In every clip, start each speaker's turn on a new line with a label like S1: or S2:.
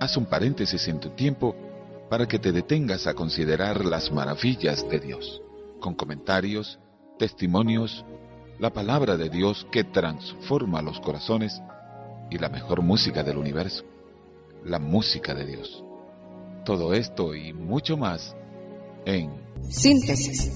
S1: Haz un paréntesis en tu tiempo para que te detengas a considerar las maravillas de Dios, con comentarios, testimonios, la palabra de Dios que transforma los corazones y la mejor música del universo, la música de Dios. Todo esto y mucho más en
S2: Síntesis.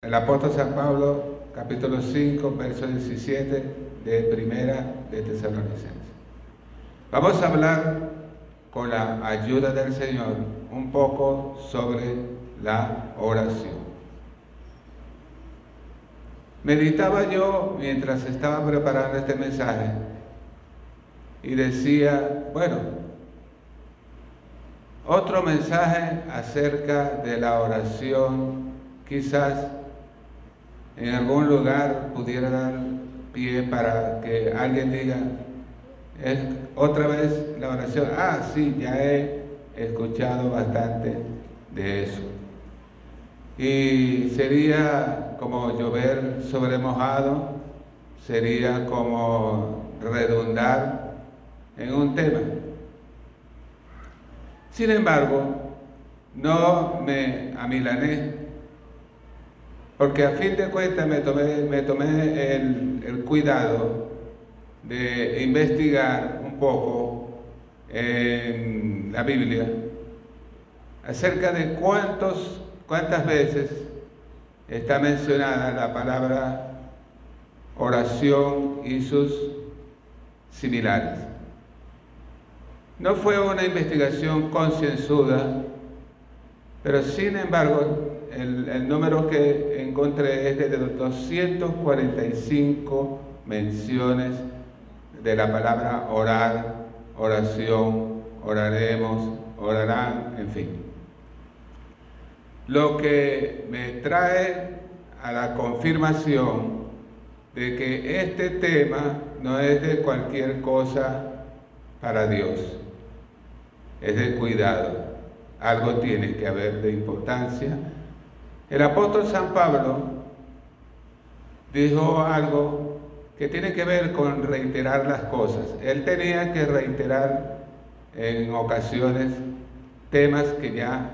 S3: El apóstol San Pablo, capítulo 5, verso 17 de Primera de Tesalonicenses. Vamos a hablar con la ayuda del Señor un poco sobre la oración. Meditaba yo mientras estaba preparando este mensaje y decía, bueno, otro mensaje acerca de la oración quizás en algún lugar pudiera dar pie para que alguien diga, es otra vez la oración, ah, sí, ya he escuchado bastante de eso. Y sería como llover sobre mojado, sería como redundar en un tema. Sin embargo, no me amilané porque a fin de cuentas me tomé, me tomé el, cuidado de investigar un poco en la Biblia acerca de cuántos, cuántas veces está mencionada la palabra oración y sus similares. No fue una investigación concienzuda, pero sin embargo el, número que encontré es de 245 menciones de la palabra orar, oración, oraremos, orarán, en fin. Lo que me trae a la confirmación de que este tema no es de cualquier cosa para Dios, es de cuidado. Algo tiene que haber de importancia el apóstol San Pablo dijo algo que tiene que ver con reiterar las cosas. Él tenía que reiterar en ocasiones temas que ya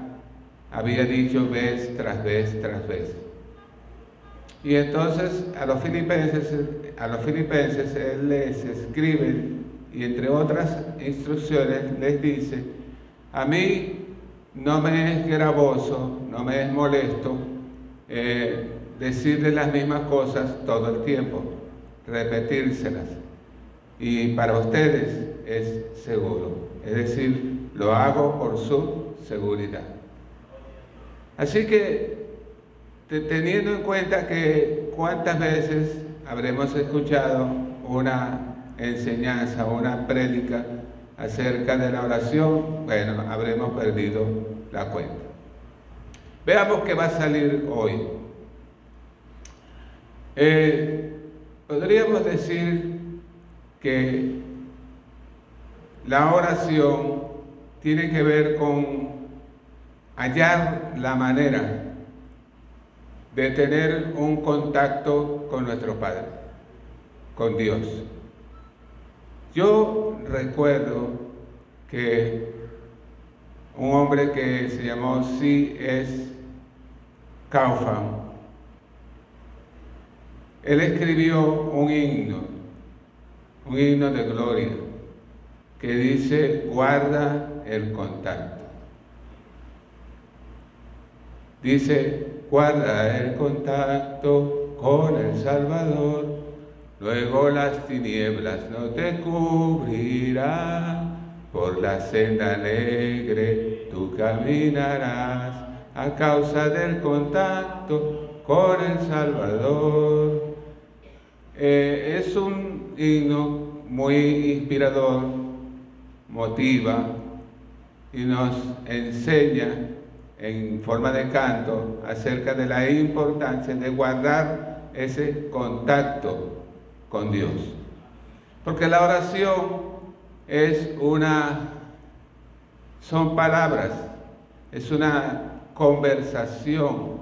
S3: había dicho vez tras vez tras vez. Y entonces a los filipenses, a los filipenses él les escribe y entre otras instrucciones les dice, a mí no me es gravoso, no me es molesto eh, decirle las mismas cosas todo el tiempo, repetírselas. Y para ustedes es seguro, es decir, lo hago por su seguridad. Así que, teniendo en cuenta que cuántas veces habremos escuchado una enseñanza, una prédica acerca de la oración, bueno, habremos perdido la cuenta. Veamos qué va a salir hoy. Eh, podríamos decir que la oración tiene que ver con hallar la manera de tener un contacto con nuestro Padre, con Dios. Yo recuerdo que un hombre que se llamó C.S. Kaufman, él escribió un himno, un himno de gloria, que dice, guarda el contacto. Dice, guarda el contacto con el Salvador Luego las tinieblas no te cubrirán, por la senda alegre tú caminarás a causa del contacto con el Salvador. Eh, es un himno muy inspirador, motiva y nos enseña en forma de canto acerca de la importancia de guardar ese contacto con Dios. Porque la oración es una, son palabras, es una conversación,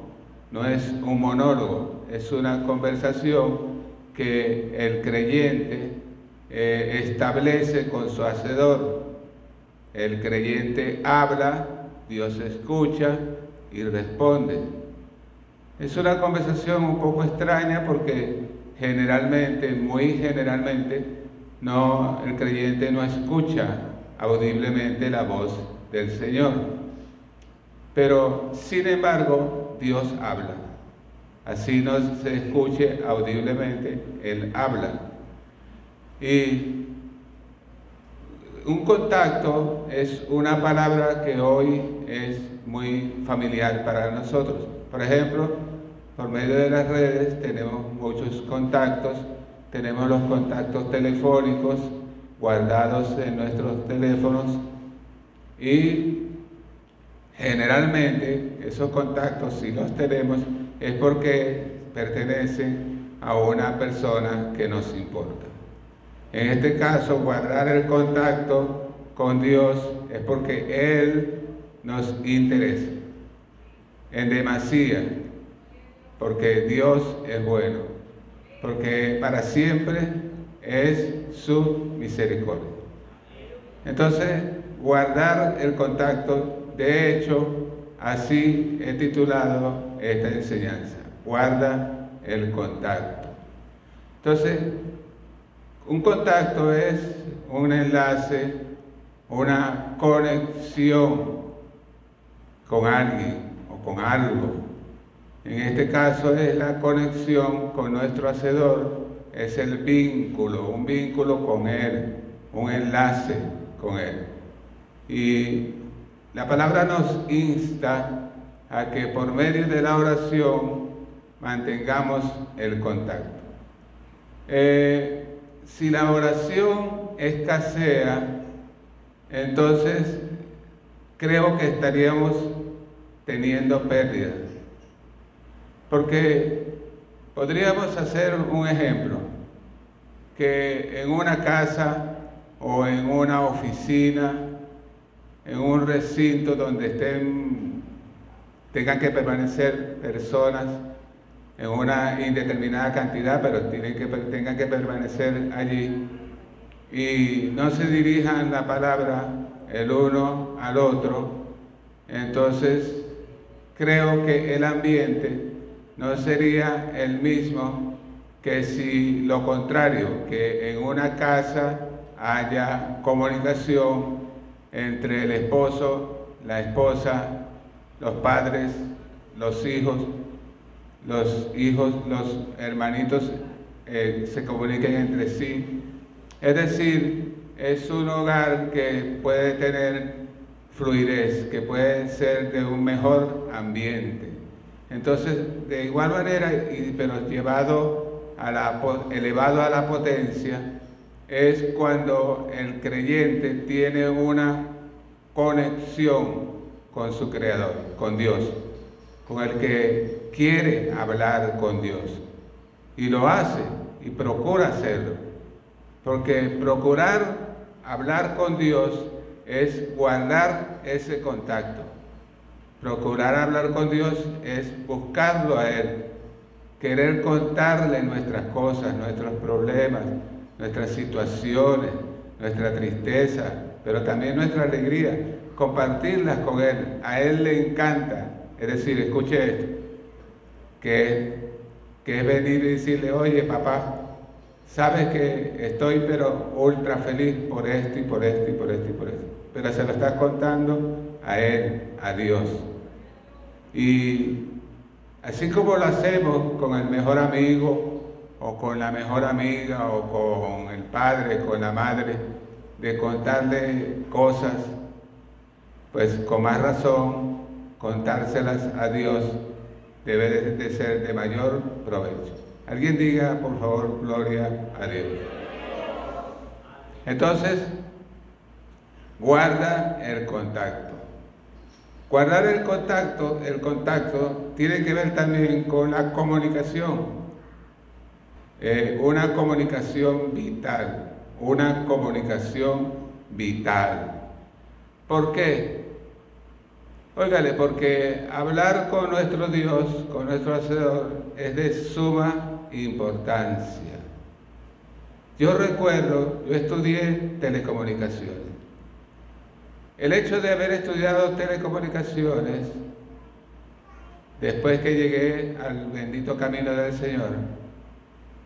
S3: no es un monólogo, es una conversación que el creyente eh, establece con su hacedor. El creyente habla, Dios escucha y responde. Es una conversación un poco extraña porque generalmente, muy generalmente, no, el creyente no escucha audiblemente la voz del Señor. Pero, sin embargo, Dios habla. Así no se escuche audiblemente, Él habla. Y un contacto es una palabra que hoy es muy familiar para nosotros. Por ejemplo, por medio de las redes tenemos muchos contactos tenemos los contactos telefónicos guardados en nuestros teléfonos y generalmente esos contactos, si los tenemos, es porque pertenecen a una persona que nos importa. En este caso, guardar el contacto con Dios es porque Él nos interesa en demasía, porque Dios es bueno porque para siempre es su misericordia. Entonces, guardar el contacto, de hecho, así he titulado esta enseñanza, guarda el contacto. Entonces, un contacto es un enlace, una conexión con alguien o con algo en este caso es la conexión con nuestro Hacedor, es el vínculo, un vínculo con Él, un enlace con Él. Y la palabra nos insta a que por medio de la oración mantengamos el contacto. Eh, si la oración escasea, entonces creo que estaríamos teniendo pérdidas. Porque podríamos hacer un ejemplo, que en una casa o en una oficina, en un recinto donde estén, tengan que permanecer personas en una indeterminada cantidad, pero tienen que, tengan que permanecer allí, y no se dirijan la palabra el uno al otro, entonces creo que el ambiente no sería el mismo que si lo contrario, que en una casa haya comunicación entre el esposo, la esposa, los padres, los hijos, los hijos, los hermanitos eh, se comuniquen entre sí. Es decir, es un hogar que puede tener fluidez, que puede ser de un mejor ambiente. Entonces, de igual manera, pero llevado a la, elevado a la potencia, es cuando el creyente tiene una conexión con su Creador, con Dios, con el que quiere hablar con Dios. Y lo hace y procura hacerlo. Porque procurar hablar con Dios es guardar ese contacto. Procurar hablar con Dios es buscarlo a Él, querer contarle nuestras cosas, nuestros problemas, nuestras situaciones, nuestra tristeza, pero también nuestra alegría, compartirlas con Él. A Él le encanta. Es decir, escuche esto, que, que es venir y decirle, oye papá, sabes que estoy pero ultra feliz por esto y por esto y por esto y por esto. Pero se lo estás contando a Él, a Dios. Y así como lo hacemos con el mejor amigo o con la mejor amiga o con el padre, con la madre, de contarle cosas, pues con más razón contárselas a Dios debe de ser de mayor provecho. Alguien diga, por favor, gloria a Dios. Entonces, guarda el contacto. Guardar el contacto, el contacto tiene que ver también con la comunicación, eh, una comunicación vital, una comunicación vital. ¿Por qué? Óigale, porque hablar con nuestro Dios, con nuestro Hacedor, es de suma importancia. Yo recuerdo, yo estudié telecomunicaciones. El hecho de haber estudiado telecomunicaciones, después que llegué al bendito camino del Señor,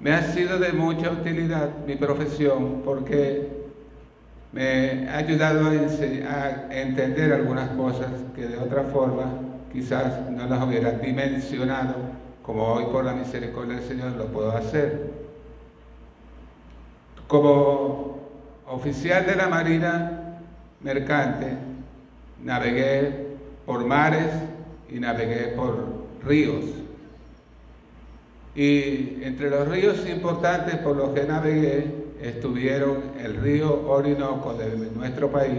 S3: me ha sido de mucha utilidad mi profesión porque me ha ayudado a, entender algunas cosas que de otra forma quizás no las hubiera dimensionado como hoy por la misericordia del Señor lo puedo hacer. Como oficial de la Marina Mercante, navegué por mares y navegué por ríos. Y entre los ríos importantes por los que navegué estuvieron el río Orinoco de nuestro país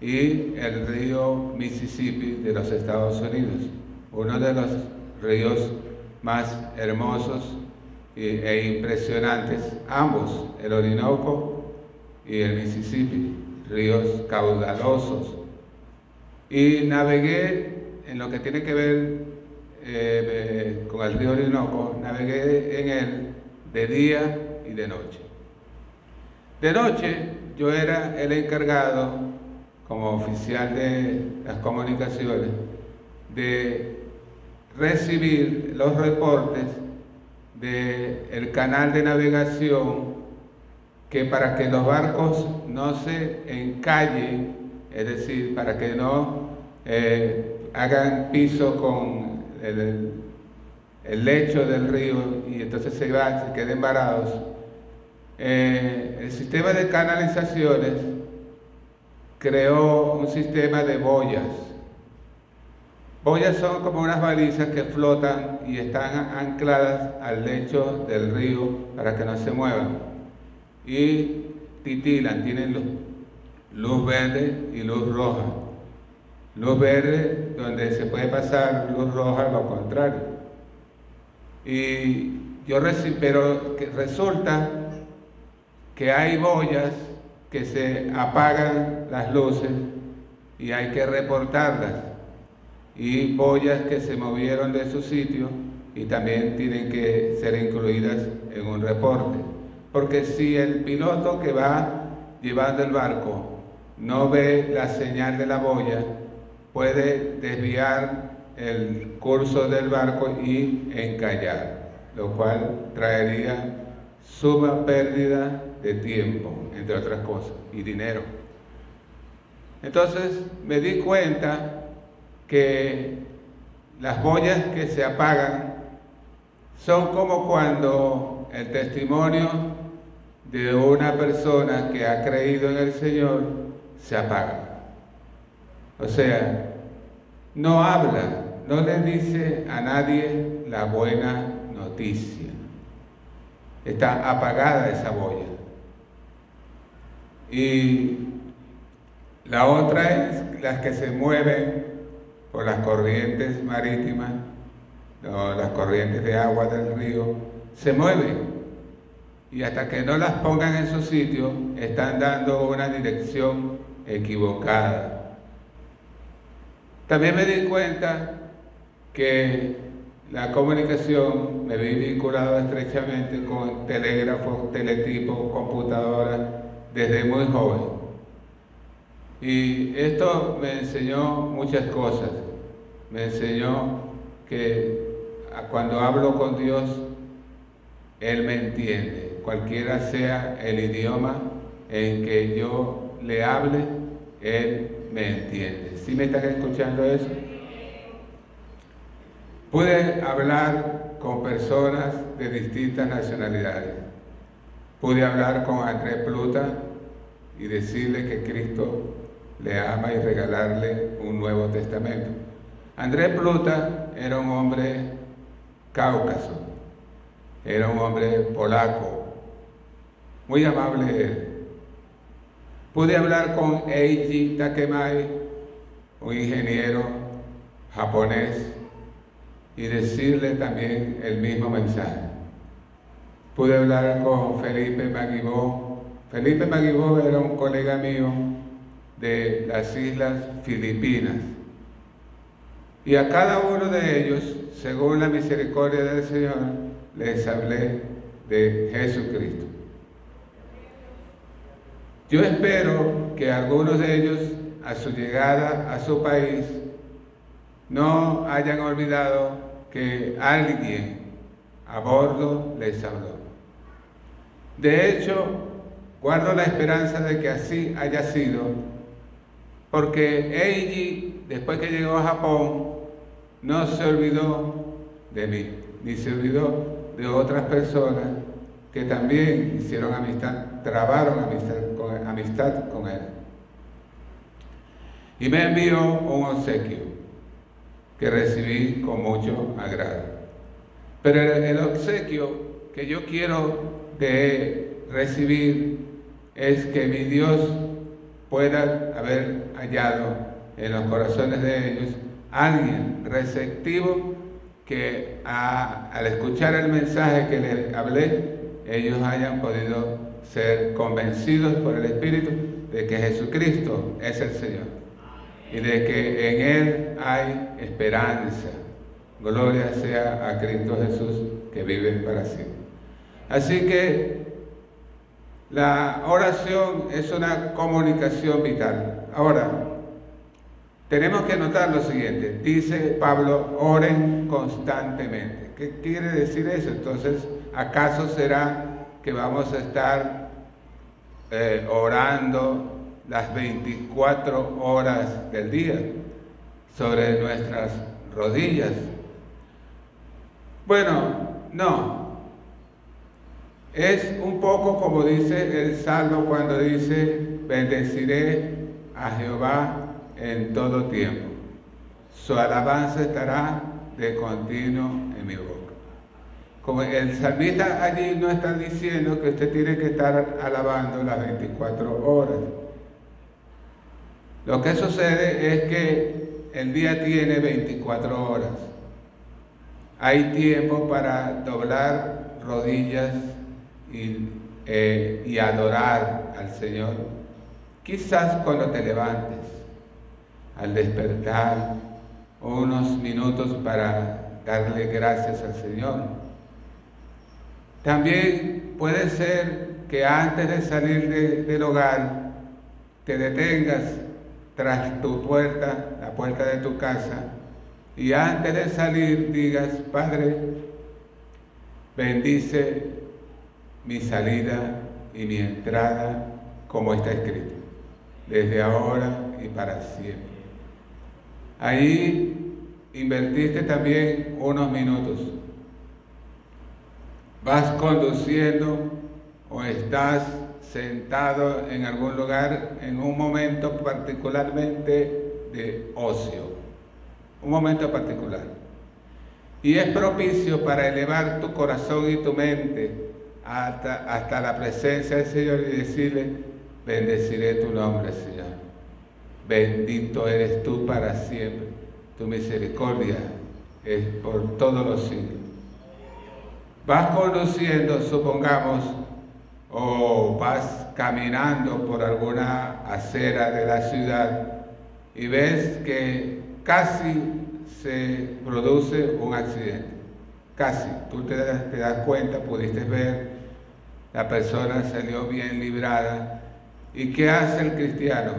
S3: y el río Mississippi de los Estados Unidos, uno de los ríos más hermosos e impresionantes, ambos, el Orinoco y el Mississippi, ríos caudalosos. Y navegué en lo que tiene que ver eh, con el río Orinoco, navegué en él de día y de noche. De noche yo era el encargado, como oficial de las comunicaciones, de recibir los reportes del canal de navegación que para que los barcos no se encallen, es decir, para que no eh, hagan piso con el, lecho del río y entonces se, se queden varados, eh, el sistema de canalizaciones creó un sistema de boyas Boyas son como unas balizas que flotan y están ancladas al lecho del río para que no se muevan. Y titilan, tienen luz, luz verde y luz roja. Luz verde donde se puede pasar, luz roja lo contrario. Y yo pero que resulta que hay boyas que se apagan las luces y hay que reportarlas y boyas que se movieron de su sitio y también tienen que ser incluidas en un reporte. Porque si el piloto que va llevando el barco no ve la señal de la boya, puede desviar el curso del barco y encallar, lo cual traería suma pérdida de tiempo, entre otras cosas, y dinero. Entonces me di cuenta que las boyas que se apagan son como cuando el testimonio de una persona que ha creído en el Señor se apaga. O sea, no habla, no le dice a nadie la buena noticia. Está apagada esa boya. Y la otra es las que se mueven por las corrientes marítimas, las corrientes de agua del río, se mueven y hasta que no las pongan en su sitio están dando una dirección equivocada. También me di cuenta que la comunicación me vi vinculado estrechamente con telégrafos, teletipos, computadoras desde muy joven. Y esto me enseñó muchas cosas. Me enseñó que cuando hablo con Dios, Él me entiende. Cualquiera sea el idioma en que yo le hable, Él me entiende. ¿Sí me están escuchando eso? Pude hablar con personas de distintas nacionalidades. Pude hablar con Andrés Pluta y decirle que Cristo le ama y regalarle un Nuevo Testamento. Andrés Pluta era un hombre cáucaso, era un hombre polaco, muy amable él. Pude hablar con Eiji Takemai, un ingeniero japonés y decirle también el mismo mensaje. Pude hablar con Felipe Maguibó. Felipe Maguibó era un colega mío de las islas Filipinas. Y a cada uno de ellos, según la misericordia del Señor, les hablé de Jesucristo. Yo espero que algunos de ellos, a su llegada a su país, no hayan olvidado que alguien a bordo les habló. De hecho, guardo la esperanza de que así haya sido, porque Eiji, después que llegó a Japón, no se olvidó de mí, ni se olvidó de otras personas que también hicieron amistad, trabaron amistad con, amistad con él. Y me envió un obsequio que recibí con mucho agrado. Pero el, obsequio que yo quiero de recibir es que mi Dios pueda haber hallado en los corazones de ellos alguien receptivo que al escuchar el mensaje que les hablé, ellos hayan podido ser convencidos por el Espíritu de que Jesucristo es el Señor y de que en Él hay esperanza. Gloria sea a Cristo Jesús que vive para siempre. Así que la oración es una comunicación vital. Ahora, tenemos que notar lo siguiente, dice Pablo, oren constantemente. ¿Qué quiere decir eso? Entonces, ¿acaso será que vamos a estar eh, orando las 24 horas del día sobre nuestras rodillas? Bueno, no. Es un poco como dice el Salmo cuando dice, bendeciré a Jehová en todo tiempo. Su alabanza estará de continuo en mi boca. Como el salmista allí no está diciendo que usted tiene que estar alabando las 24 horas. Lo que sucede es que el día tiene 24 horas. Hay tiempo para doblar rodillas y, eh, y adorar al Señor. Quizás cuando te levantes al despertar, unos minutos para darle gracias al Señor. También puede ser que antes de salir del hogar te detengas tras tu puerta, la puerta de tu casa, y antes de salir digas, Padre, bendice mi salida y mi entrada como está escrito, desde ahora y para siempre. Ahí invertiste también unos minutos. Vas conduciendo o estás sentado en algún lugar en un momento particularmente de ocio, un momento particular. Y es propicio para elevar tu corazón y tu mente hasta, hasta la presencia del Señor y decirle, bendeciré tu nombre, Señor. Bendito eres tú para siempre. Tu misericordia es por todos los siglos. Vas conduciendo, supongamos, o vas caminando por alguna acera de la ciudad y ves que casi se produce un accidente. Casi. Tú te das, te das cuenta, pudiste ver, la persona salió bien librada. ¿Y qué hace el cristiano?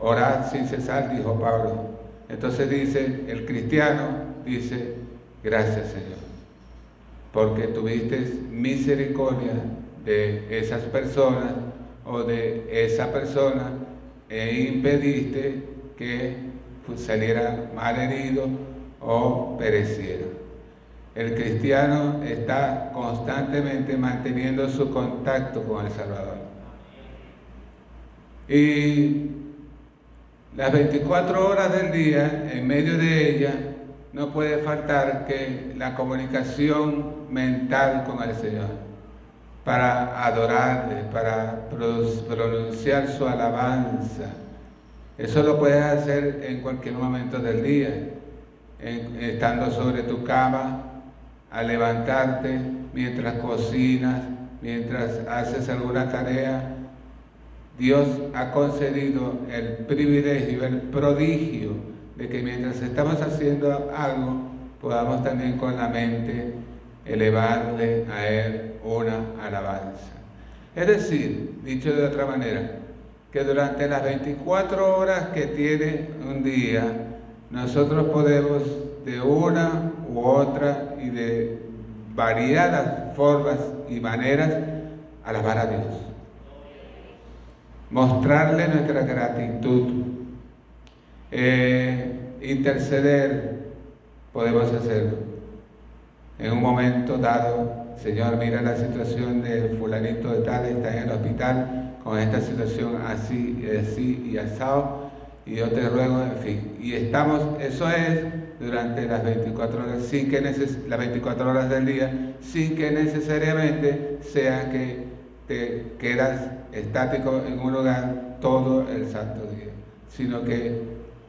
S3: Orad sin cesar, dijo Pablo. Entonces dice, el cristiano dice, gracias Señor, porque tuviste misericordia de esas personas o de esa persona e impediste que saliera mal herido o pereciera. El cristiano está constantemente manteniendo su contacto con el Salvador. Y las 24 horas del día, en medio de ella, no puede faltar que la comunicación mental con el Señor, para adorarle, para pronunciar su alabanza, Eso lo puedes hacer en cualquier momento del día, estando sobre tu cama, al levantarte, mientras cocinas, mientras haces alguna tarea. Dios ha concedido el privilegio, el prodigio de que mientras estamos haciendo algo, podamos también con la mente elevarle a Él una alabanza. Es decir, dicho de otra manera, que durante las 24 horas que tiene un día, nosotros podemos de una u otra y de variadas formas y maneras alabar a Dios. Mostrarle nuestra gratitud. Eh, interceder, podemos hacerlo. En un momento dado, Señor, mira la situación de fulanito de tal, está en el hospital con esta situación así, así y asado, y yo te ruego, en fin. Y estamos, eso es durante las 24 horas, sin que neces las 24 horas del día, sin que necesariamente sea que te quedas estático en un lugar todo el santo día, sino que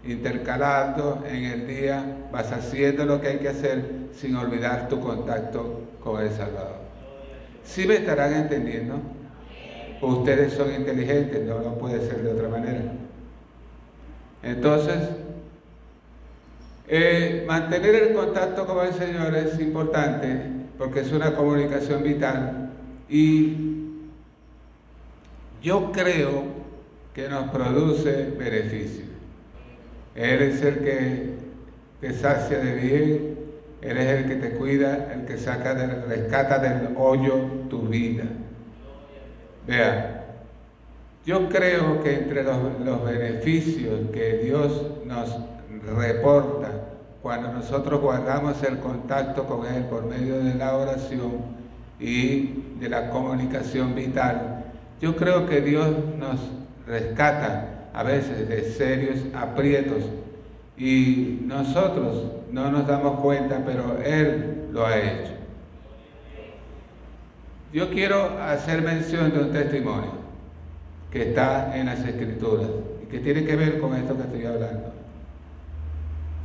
S3: intercalando en el día vas haciendo lo que hay que hacer sin olvidar tu contacto con el Salvador. Si me estarán entendiendo? Ustedes son inteligentes, no, no puede ser de otra manera. Entonces, eh, mantener el contacto con el Señor es importante porque es una comunicación vital y yo creo que nos produce beneficio. Él es el que te sacia de bien, Él es el que te cuida, el que saca del, rescata del hoyo tu vida. Vea, yo creo que entre los beneficios que Dios nos reporta cuando nosotros guardamos el contacto con Él por medio de la oración y de la comunicación vital. Yo creo que Dios nos rescata a veces de serios aprietos y nosotros no nos damos cuenta, pero Él lo ha hecho. Yo quiero hacer mención de un testimonio que está en las escrituras y que tiene que ver con esto que estoy hablando.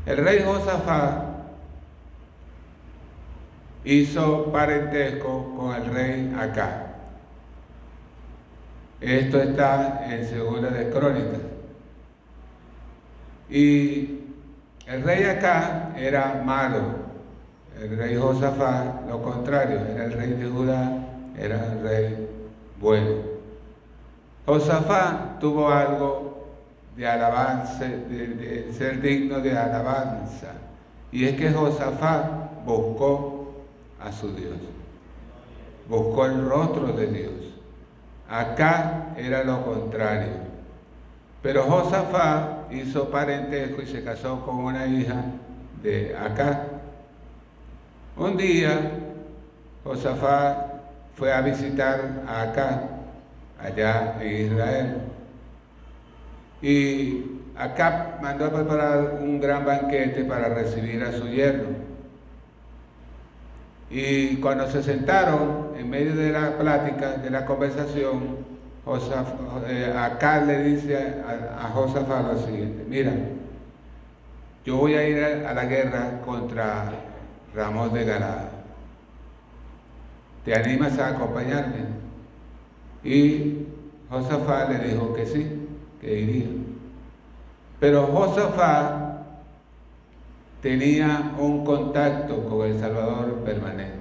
S3: El rey Josafat hizo parentesco con el rey Acá. Esto está en Segunda de Crónicas. Y el rey Acá era malo. El rey Josafat, lo contrario, era el rey de Judá, era el rey bueno. Josafat tuvo algo de alabanza, de, ser digno de alabanza. Y es que Josafat buscó a su Dios, buscó el rostro de Dios. Acá era lo contrario. Pero Josafat hizo parentesco y se casó con una hija de acá. Un día Josafat fue a visitar a acá, allá en Israel. Y acá mandó a preparar un gran banquete para recibir a su yerno. Y cuando se sentaron, en medio de la plática, de la conversación, eh, acá le dice a, a lo siguiente, mira, yo voy a ir a, la guerra contra Ramón de Galá. ¿Te animas a acompañarme? Y Josafat le dijo que sí que iría. Pero Josafat tenía un contacto con el Salvador permanente.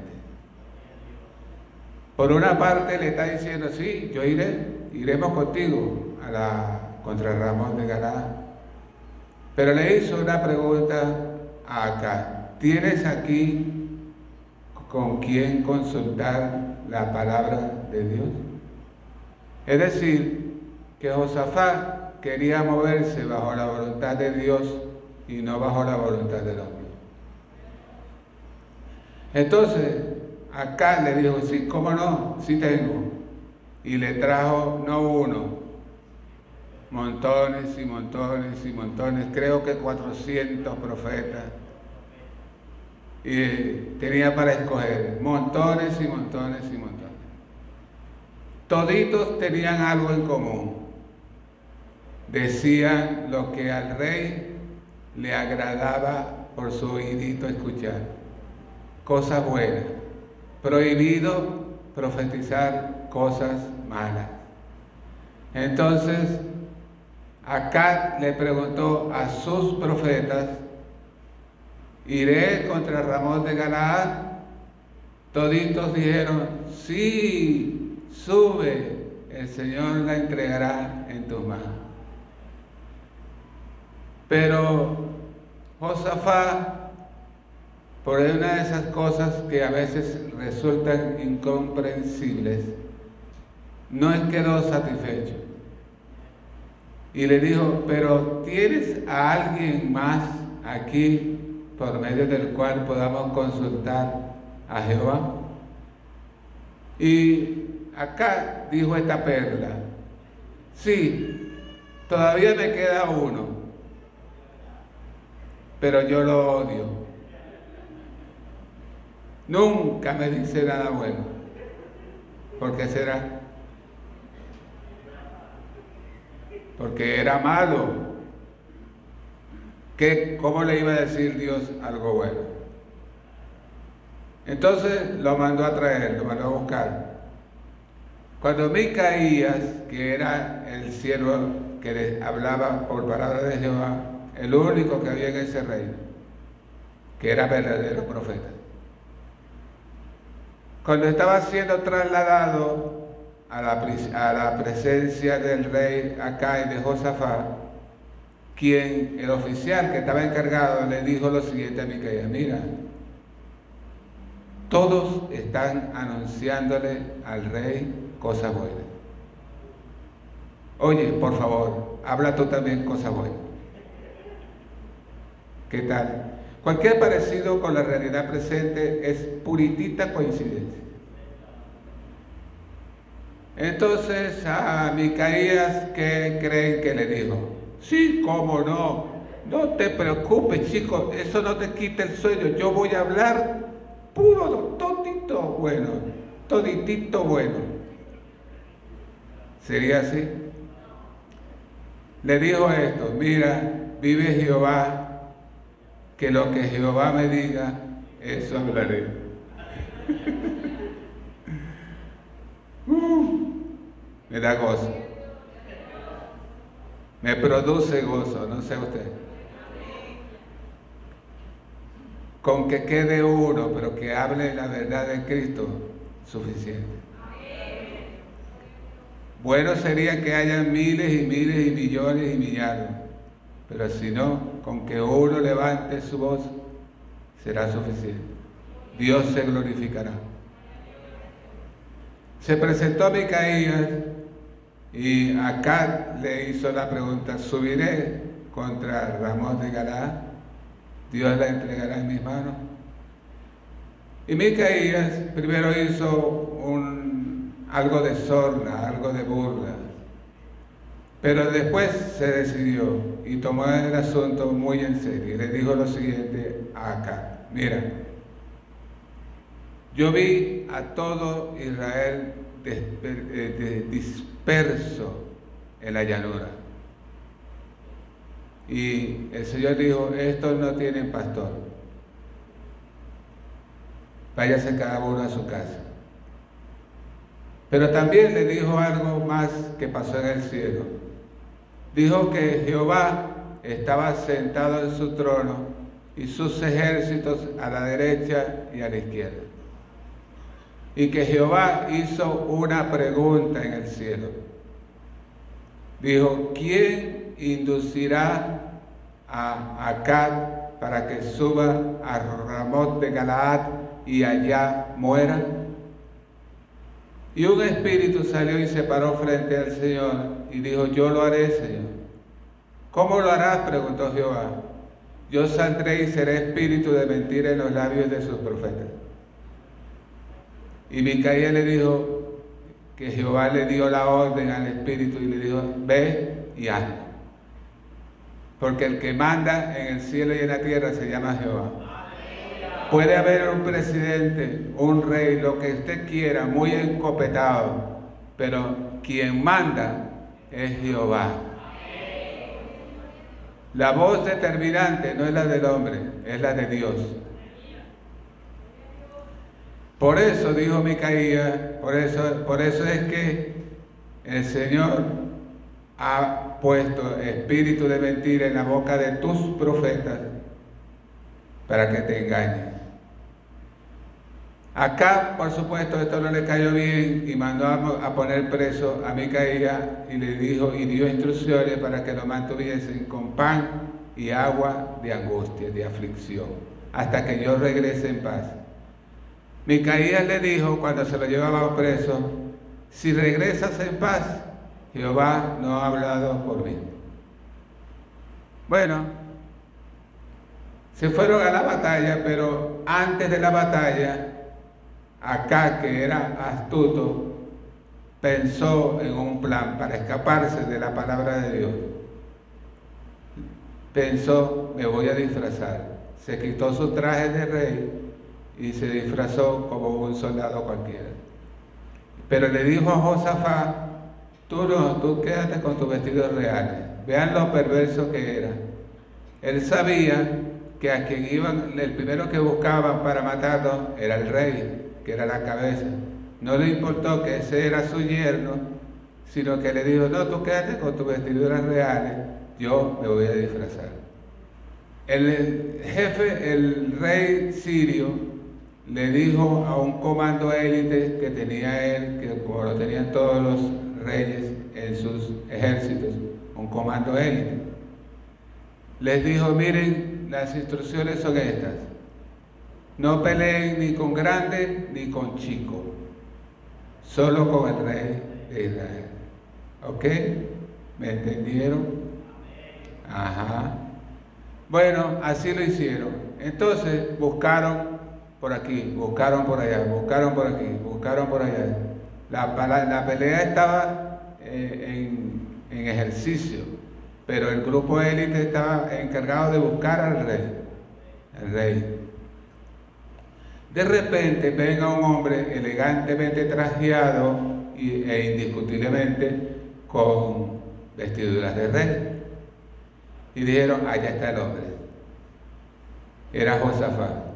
S3: Por una parte le está diciendo, sí, yo iré, iremos contigo a la, contra Ramón de Galá. Pero le hizo una pregunta a acá. ¿Tienes aquí con quién consultar la palabra de Dios? Es decir, que Josafat quería moverse bajo la voluntad de Dios y no bajo la voluntad del hombre. Entonces, acá le dijo, sí, ¿cómo no? Sí tengo. Y le trajo no uno, montones y montones y montones, creo que 400 profetas. Y tenía para escoger montones y montones y montones. Toditos tenían algo en común decían lo que al rey le agradaba por su oídito escuchar. Cosas buenas. Prohibido profetizar cosas malas. Entonces, acá le preguntó a sus profetas, ¿iré contra Ramón de Galaad? Toditos dijeron, sí, sube, el Señor la entregará en tus manos. Pero Josafá, por una de esas cosas que a veces resultan incomprensibles, no quedó satisfecho. Y le dijo, pero ¿tienes a alguien más aquí por medio del cual podamos consultar a Jehová? Y acá dijo esta perla, sí, todavía me queda uno, pero yo lo odio. Nunca me dice nada bueno. ¿Por qué será? Porque era malo. ¿Qué, ¿Cómo le iba a decir Dios algo bueno? Entonces lo mandó a traer, lo mandó a buscar. Cuando Micaías, que era el siervo que les hablaba por palabra de Jehová, el único que había en ese reino, que era verdadero profeta. Cuando estaba siendo trasladado a la, presencia del rey Acá y de Josafat, quien, el oficial que estaba encargado, le dijo lo siguiente a Micaías, mira, todos están anunciándole al rey cosas buenas. Oye, por favor, habla tú también cosas buenas. ¿Qué tal? Cualquier parecido con la realidad presente es puritita coincidencia. Entonces a Micaías, ¿qué creen que le dijo? Sí, cómo no. No te preocupes, chicos, eso no te quita el sueño. Yo voy a hablar puro, todito bueno, toditito bueno. ¿Sería así? Le dijo esto, mira, vive Jehová que lo que Jehová me diga, eso hablaré. Uh, me da gozo. Me produce gozo, no sé usted. Con que quede uno, pero que hable la verdad de Cristo, suficiente. Bueno sería que haya miles y miles y millones y millares pero si no, con que uno levante su voz, será suficiente. Dios se glorificará. Se presentó Micaías y acá le hizo la pregunta, ¿subiré contra Ramón de Galá? Dios la entregará en mis manos. Y Micaías primero hizo un, algo de sorna, algo de burla. Pero después se decidió y tomó el asunto muy en serio. Y le dijo lo siguiente acá. Mira, yo vi a todo Israel eh, disperso en la llanura. Y el Señor dijo, estos no tienen pastor. Váyase cada uno a su casa. Pero también le dijo algo más que pasó en el cielo dijo que Jehová estaba sentado en su trono y sus ejércitos a la derecha y a la izquierda. Y que Jehová hizo una pregunta en el cielo. Dijo, ¿quién inducirá a Acad para que suba a Ramón de Galaad y allá muera? Y un espíritu salió y se paró frente al Señor y dijo, yo lo haré, Señor. ¿Cómo lo harás? preguntó Jehová. Yo saldré y seré espíritu de mentira en los labios de sus profetas. Y Micaía le dijo que Jehová le dio la orden al espíritu y le dijo, ve y hazlo. Porque el que manda en el cielo y en la tierra se llama Jehová. Puede haber un presidente, un rey, lo que usted quiera, muy encopetado, pero quien manda es Jehová. La voz determinante no es la del hombre, es la de Dios. Por eso dijo Micaías, por eso, por eso es que el Señor ha puesto espíritu de mentira en la boca de tus profetas para que te engañen. Acá, por supuesto, esto no le cayó bien y mandó a, poner preso a Micaías y le dijo y dio instrucciones para que lo mantuviesen con pan y agua de angustia, de aflicción, hasta que yo regrese en paz. Micaías le dijo cuando se lo llevaba preso, si regresas en paz, Jehová no ha hablado por mí. Bueno, se fueron a la batalla, pero antes de la batalla, acá que era astuto, pensó en un plan para escaparse de la palabra de Dios. Pensó, me voy a disfrazar. Se quitó su traje de rey y se disfrazó como un soldado cualquiera. Pero le dijo a Josafat, tú no, tú quédate con tus vestidos reales. Vean lo perverso que era. Él sabía que a quien iban, el primero que buscaban para matarlo era el rey, era la cabeza. No le importó que ese era su yerno, sino que le dijo, no, tú quédate con tus vestiduras reales, yo me voy a disfrazar. El jefe, el rey sirio, le dijo a un comando élite que tenía él, que como lo tenían todos los reyes en sus ejércitos, un comando élite. Les dijo, miren, las instrucciones son estas. No peleen ni con grande ni con chico, solo con el rey de Israel. ¿Ok? ¿Me entendieron? Ajá. Bueno, así lo hicieron. Entonces buscaron por aquí, buscaron por allá, buscaron por aquí, buscaron por allá. La, pelea estaba eh, en, ejercicio, pero el grupo élite estaba encargado de buscar al rey, el rey. De repente ven a un hombre elegantemente trajeado e indiscutiblemente con vestiduras de rey. Y dijeron, allá está el hombre. Era Josafat.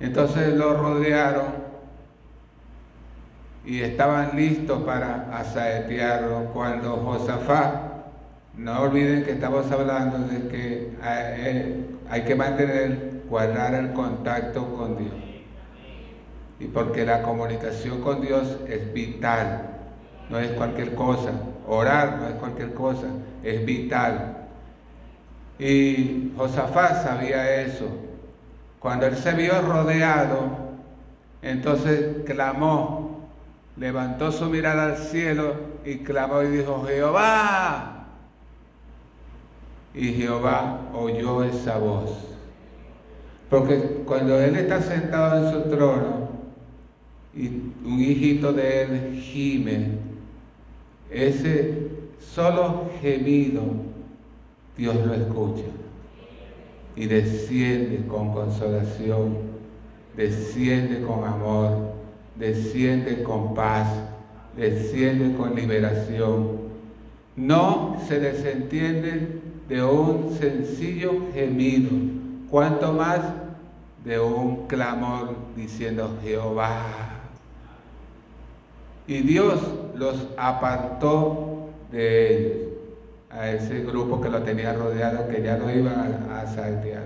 S3: Entonces lo rodearon y estaban listos para asaetearlo cuando Josafat, no olviden que estamos hablando de que hay que mantener, guardar el contacto con Dios. Y porque la comunicación con Dios es vital, no es cualquier cosa. Orar no es cualquier cosa, es vital. Y Josafat sabía eso. Cuando él se vio rodeado, entonces clamó, levantó su mirada al cielo y clamó y dijo, Jehová. Y Jehová oyó esa voz. Porque cuando él está sentado en su trono y un hijito de él gime, ese solo gemido Dios lo escucha y desciende con consolación, desciende con amor, desciende con paz, desciende con liberación. No se desentiende de un sencillo gemido, cuanto más de un clamor diciendo Jehová. Y Dios los apartó de ellos a ese grupo que lo tenía rodeado, que ya lo iban a, saltear.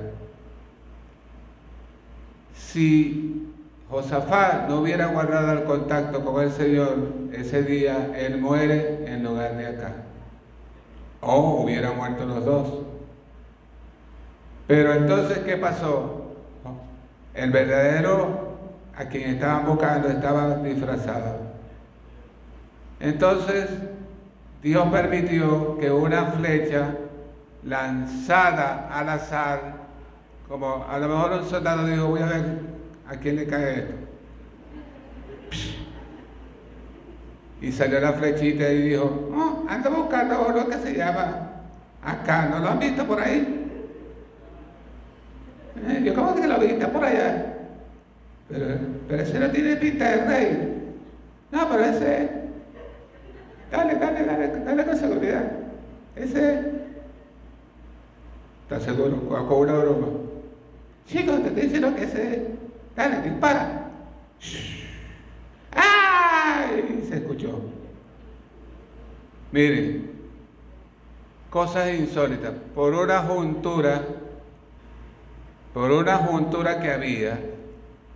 S3: Si Josafat no hubiera guardado el contacto con el Señor ese día, él muere en lugar de acá. O hubieran muerto los dos. Pero entonces, ¿qué pasó? El verdadero a quien estaban buscando estaba disfrazado. Entonces, Dios permitió que una flecha lanzada al azar, como a lo mejor un soldado dijo, voy a ver a quién le cae esto. Y salió la flechita y dijo, oh, ando buscando lo que se llama acá, ¿no lo han visto por ahí? Eh, yo como que lo vi, está por allá. Pero, pero ese no tiene pinta de rey. No, pero ese Dale, dale, dale, dale con seguridad. Ese, ¿Estás seguro? Con una broma. Chicos, te dice lo que sé. Dale, dispara. ¡Ay! Se escuchó. Miren, cosas insólitas. Por una juntura, por una juntura que había,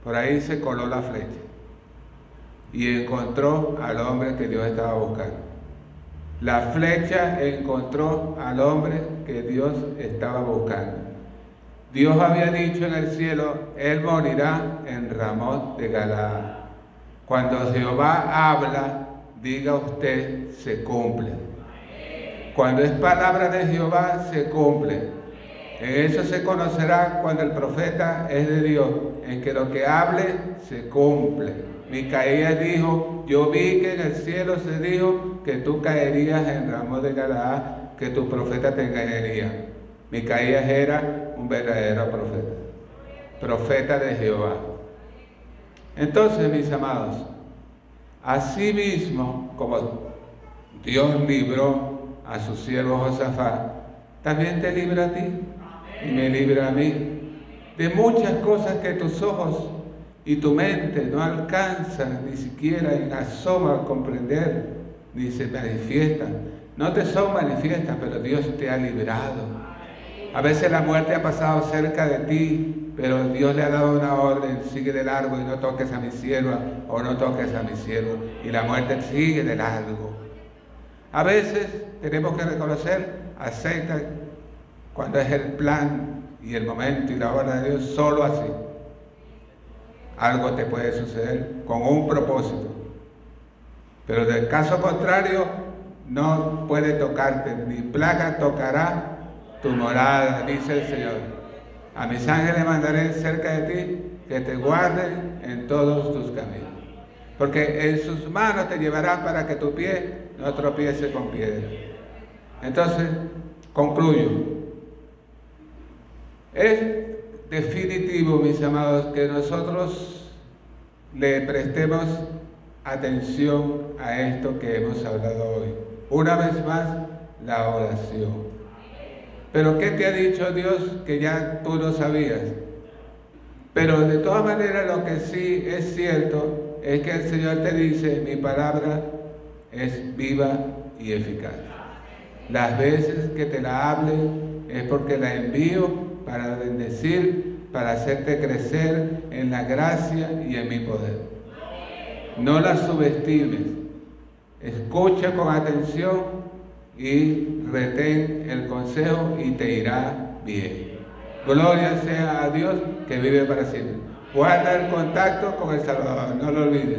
S3: por ahí se coló la flecha y encontró al hombre que Dios estaba buscando. La flecha encontró al hombre que Dios estaba buscando. Dios había dicho en el cielo, Él morirá en Ramón de Galaad. Cuando Jehová habla, diga usted, se cumple. Cuando es palabra de Jehová, se cumple. En eso se conocerá cuando el profeta es de Dios, en que lo que hable se cumple. Micaías dijo, yo vi que en el cielo se dijo que tú caerías en ramos de Galaad, que tu profeta te engañaría. Micaías era un verdadero profeta, profeta de Jehová. Entonces, mis amados, así mismo como Dios libró a su siervo Josafat, también te libra a ti y me libra a mí de muchas cosas que tus ojos y tu mente no alcanzan ni siquiera en asoma a comprender, ni se manifiestan. No te son manifiestas, pero Dios te ha librado. A veces la muerte ha pasado cerca de ti, pero Dios le ha dado una orden, sigue de largo y no toques a mi sierva o no toques a mi siervo. Y la muerte sigue de largo. A veces tenemos que reconocer, acepta cuando es el plan y el momento y la hora de Dios, solo así. Algo te puede suceder con un propósito. Pero del caso contrario, no puede tocarte, ni plaga tocará tu morada, dice el Señor. A mis ángeles mandaré cerca de ti que te guarden en todos tus caminos. Porque en sus manos te llevarán para que tu pie no tropiece con piedra. Entonces, concluyo. Es definitivo, mis amados, que nosotros le prestemos atención a esto que hemos hablado hoy. Una vez más, la oración. Pero ¿qué te ha dicho Dios que ya tú lo sabías? Pero de todas maneras lo que sí es cierto es que el Señor te dice, mi palabra es viva y eficaz. Las veces que te la hable es porque la envío para bendecir, para hacerte crecer en la gracia y en mi poder. No la subestimes. Escucha con atención y retén el consejo y te irá bien. Gloria sea a Dios que vive para siempre. Guarda el contacto con el Salvador, no lo olvides.